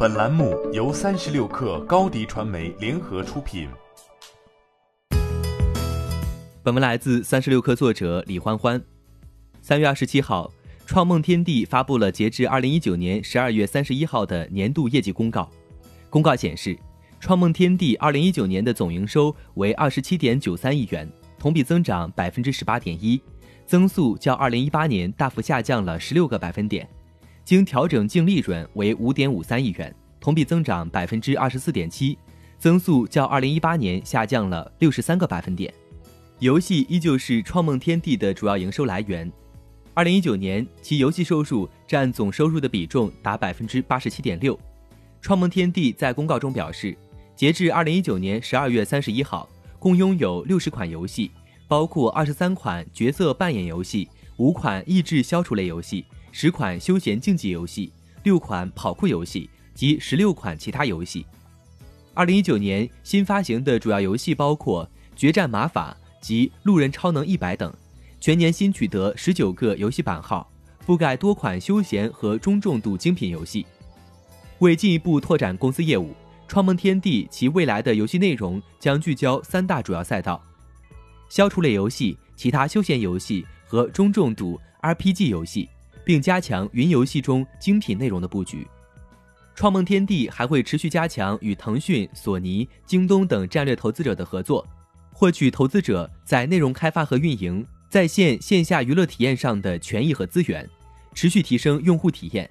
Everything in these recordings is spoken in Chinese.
本栏目由三十六氪高低传媒联合出品。本文来自三十六氪作者李欢欢。三月二十七号，创梦天地发布了截至二零一九年十二月三十一号的年度业绩公告。公告显示，创梦天地二零一九年的总营收为二十七点九三亿元，同比增长百分之十八点一，增速较二零一八年大幅下降了十六个百分点。经调整净利润为五点五三亿元，同比增长百分之二十四点七，增速较二零一八年下降了六十三个百分点。游戏依旧是创梦天地的主要营收来源。二零一九年，其游戏收入占总收入的比重达百分之八十七点六。创梦天地在公告中表示，截至二零一九年十二月三十一号，共拥有六十款游戏，包括二十三款角色扮演游戏，五款益智消除类游戏。十款休闲竞技游戏，六款跑酷游戏及十六款其他游戏。二零一九年新发行的主要游戏包括《决战马法》及《路人超能一百》等，全年新取得十九个游戏版号，覆盖多款休闲和中重度精品游戏。为进一步拓展公司业务，创梦天地其未来的游戏内容将聚焦三大主要赛道：消除类游戏、其他休闲游戏和中重度 RPG 游戏。并加强云游戏中精品内容的布局。创梦天地还会持续加强与腾讯、索尼、京东等战略投资者的合作，获取投资者在内容开发和运营、在线线下娱乐体验上的权益和资源，持续提升用户体验。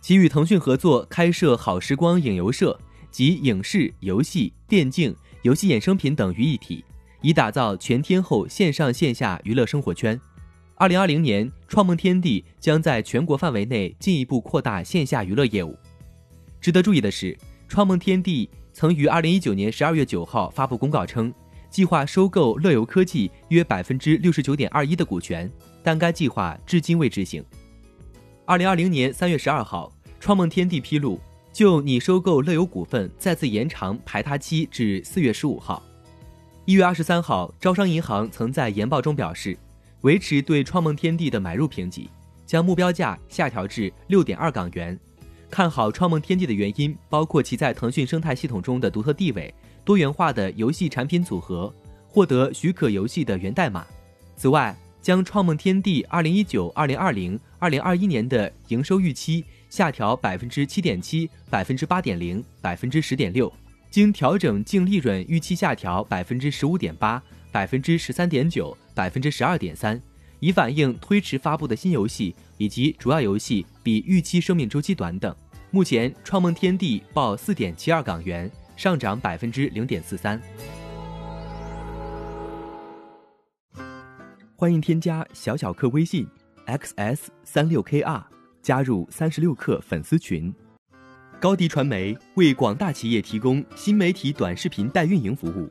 其与腾讯合作开设好时光影游社及影视、游戏、电竞、游戏衍生品等于一体，以打造全天候线上线下娱乐生活圈。二零二零年，创梦天地将在全国范围内进一步扩大线下娱乐业务。值得注意的是，创梦天地曾于二零一九年十二月九号发布公告称，计划收购乐游科技约百分之六十九点二一的股权，但该计划至今未执行。二零二零年三月十二号，创梦天地披露，就拟收购乐游股份再次延长排他期至四月十五号。一月二十三号，招商银行曾在研报中表示。维持对创梦天地的买入评级，将目标价下调至六点二港元。看好创梦天地的原因包括其在腾讯生态系统中的独特地位、多元化的游戏产品组合、获得许可游戏的源代码。此外，将创梦天地二零一九、二零二零、二零二一年的营收预期下调百分之七点七、百分之八点零、百分之十点六，经调整净利润预期下调百分之十五点八。百分之十三点九，百分之十二点三，以反映推迟发布的新游戏以及主要游戏比预期生命周期短等。目前，创梦天地报四点七二港元，上涨百分之零点四三。欢迎添加小小客微信 xs 三六 kr，加入三十六氪粉丝群。高迪传媒为广大企业提供新媒体短视频代运营服务。